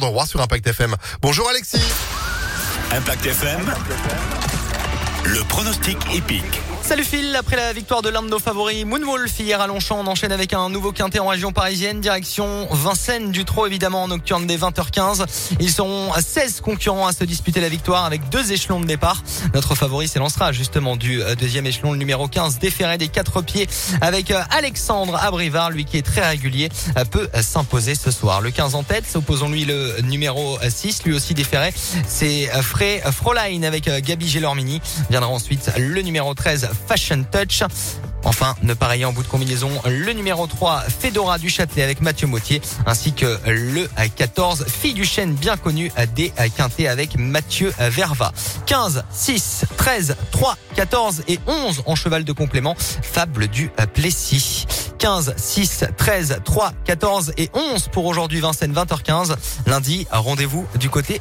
de roi sur Impact FM. Bonjour Alexis. Impact FM. Le pronostic épique. Salut Phil, après la victoire de l'un de nos favoris, Moonwolf, hier à Longchamp, on enchaîne avec un nouveau quintet en région parisienne, direction Vincennes du Trot évidemment en nocturne dès 20h15. Ils seront 16 concurrents à se disputer la victoire avec deux échelons de départ. Notre favori s'élancera justement du euh, deuxième échelon, le numéro 15, déféré des quatre pieds avec euh, Alexandre Abrivard, lui qui est très régulier, euh, peut s'imposer ce soir. Le 15 en tête, opposons-lui le numéro 6, lui aussi déféré, c'est Frey Froline avec Gabi Gelormini. Viendra ensuite le numéro 13, Fashion Touch. Enfin, ne pareil en bout de combinaison, le numéro 3, Fedora du Châtelet avec Mathieu Mautier, ainsi que le 14, Fille du Chêne bien connu des Quintet avec Mathieu Verva. 15, 6, 13, 3, 14 et 11 en cheval de complément, Fable du Plessis. 15, 6, 13, 3, 14 et 11 pour aujourd'hui Vincennes 20h15. Lundi, rendez-vous du côté